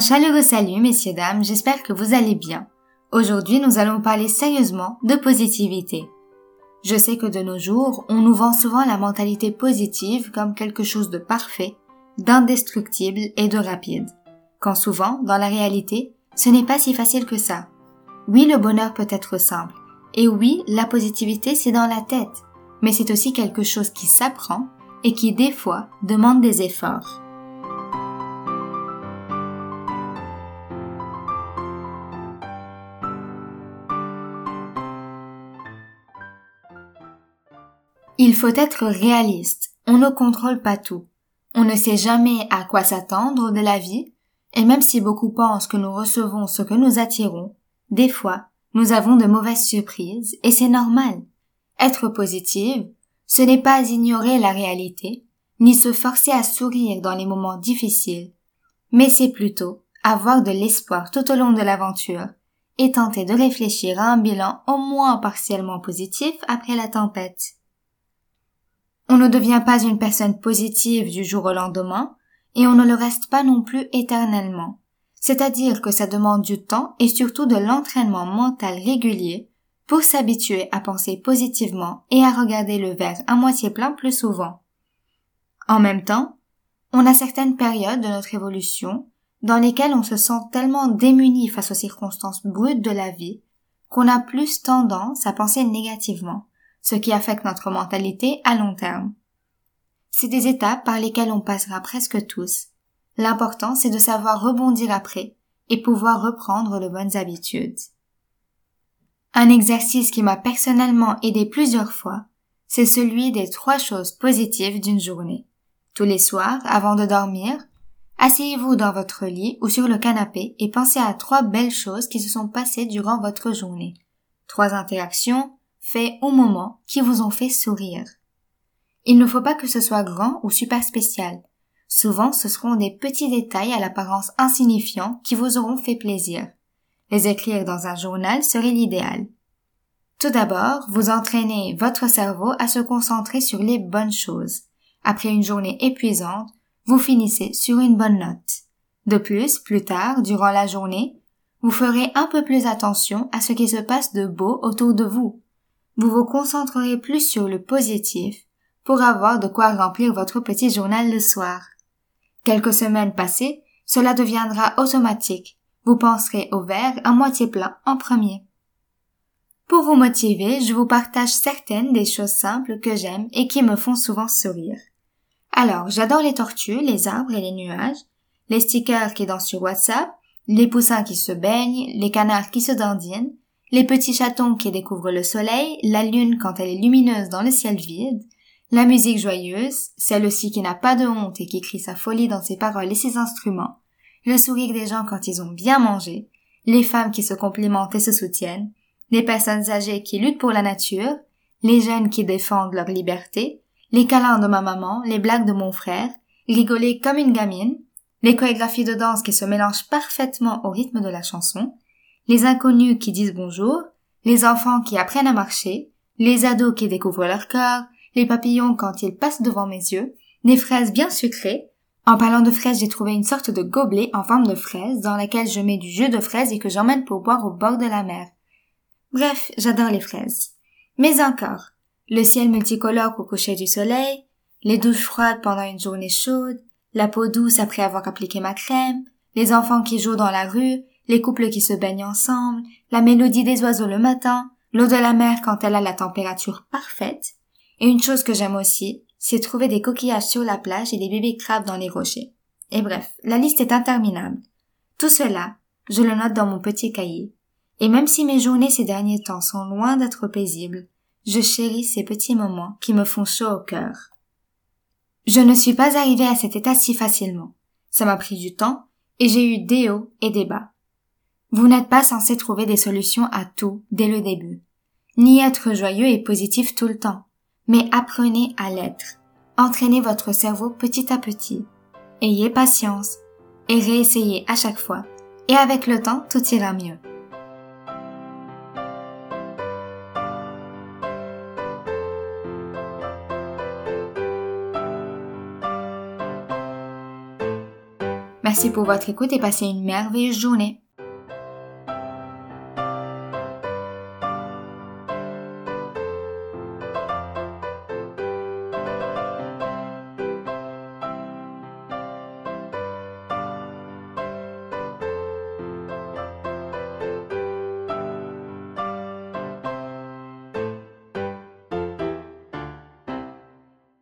Un chaleureux salut, messieurs, dames, j'espère que vous allez bien. Aujourd'hui, nous allons parler sérieusement de positivité. Je sais que de nos jours, on nous vend souvent la mentalité positive comme quelque chose de parfait, d'indestructible et de rapide. Quand souvent, dans la réalité, ce n'est pas si facile que ça. Oui, le bonheur peut être simple. Et oui, la positivité, c'est dans la tête. Mais c'est aussi quelque chose qui s'apprend et qui, des fois, demande des efforts. Il faut être réaliste. On ne contrôle pas tout. On ne sait jamais à quoi s'attendre de la vie, et même si beaucoup pensent que nous recevons ce que nous attirons, des fois, nous avons de mauvaises surprises, et c'est normal. Être positive, ce n'est pas ignorer la réalité, ni se forcer à sourire dans les moments difficiles, mais c'est plutôt avoir de l'espoir tout au long de l'aventure et tenter de réfléchir à un bilan au moins partiellement positif après la tempête. On ne devient pas une personne positive du jour au lendemain, et on ne le reste pas non plus éternellement. C'est-à-dire que ça demande du temps et surtout de l'entraînement mental régulier pour s'habituer à penser positivement et à regarder le verre à moitié plein plus souvent. En même temps, on a certaines périodes de notre évolution dans lesquelles on se sent tellement démuni face aux circonstances brutes de la vie qu'on a plus tendance à penser négativement ce qui affecte notre mentalité à long terme. C'est des étapes par lesquelles on passera presque tous. L'important, c'est de savoir rebondir après et pouvoir reprendre de bonnes habitudes. Un exercice qui m'a personnellement aidé plusieurs fois, c'est celui des trois choses positives d'une journée. Tous les soirs, avant de dormir, asseyez-vous dans votre lit ou sur le canapé et pensez à trois belles choses qui se sont passées durant votre journée. Trois interactions, au moment qui vous ont fait sourire. Il ne faut pas que ce soit grand ou super spécial. Souvent, ce seront des petits détails à l'apparence insignifiants qui vous auront fait plaisir. Les écrire dans un journal serait l'idéal. Tout d'abord, vous entraînez votre cerveau à se concentrer sur les bonnes choses. Après une journée épuisante, vous finissez sur une bonne note. De plus, plus tard, durant la journée, vous ferez un peu plus attention à ce qui se passe de beau autour de vous vous vous concentrerez plus sur le positif pour avoir de quoi remplir votre petit journal le soir. Quelques semaines passées, cela deviendra automatique. Vous penserez au verre à moitié plein en premier. Pour vous motiver, je vous partage certaines des choses simples que j'aime et qui me font souvent sourire. Alors, j'adore les tortues, les arbres et les nuages, les stickers qui dansent sur WhatsApp, les poussins qui se baignent, les canards qui se dandinent, les petits chatons qui découvrent le soleil, la lune quand elle est lumineuse dans le ciel vide, la musique joyeuse, celle aussi qui n'a pas de honte et qui crie sa folie dans ses paroles et ses instruments, le sourire des gens quand ils ont bien mangé, les femmes qui se complimentent et se soutiennent, les personnes âgées qui luttent pour la nature, les jeunes qui défendent leur liberté, les câlins de ma maman, les blagues de mon frère, rigoler comme une gamine, les chorégraphies de danse qui se mélangent parfaitement au rythme de la chanson, les inconnus qui disent bonjour, les enfants qui apprennent à marcher, les ados qui découvrent leur corps, les papillons quand ils passent devant mes yeux, les fraises bien sucrées. En parlant de fraises, j'ai trouvé une sorte de gobelet en forme de fraise dans laquelle je mets du jus de fraises et que j'emmène pour boire au bord de la mer. Bref, j'adore les fraises. Mais encore, le ciel multicolore au coucher du soleil, les douches froides pendant une journée chaude, la peau douce après avoir appliqué ma crème, les enfants qui jouent dans la rue, les couples qui se baignent ensemble, la mélodie des oiseaux le matin, l'eau de la mer quand elle a la température parfaite. Et une chose que j'aime aussi, c'est trouver des coquillages sur la plage et des bébés crabes dans les rochers. Et bref, la liste est interminable. Tout cela, je le note dans mon petit cahier. Et même si mes journées ces derniers temps sont loin d'être paisibles, je chéris ces petits moments qui me font chaud au cœur. Je ne suis pas arrivée à cet état si facilement. Ça m'a pris du temps, et j'ai eu des hauts et des bas. Vous n'êtes pas censé trouver des solutions à tout dès le début, ni être joyeux et positif tout le temps, mais apprenez à l'être. Entraînez votre cerveau petit à petit. Ayez patience et réessayez à chaque fois, et avec le temps, tout ira mieux. Merci pour votre écoute et passez une merveilleuse journée.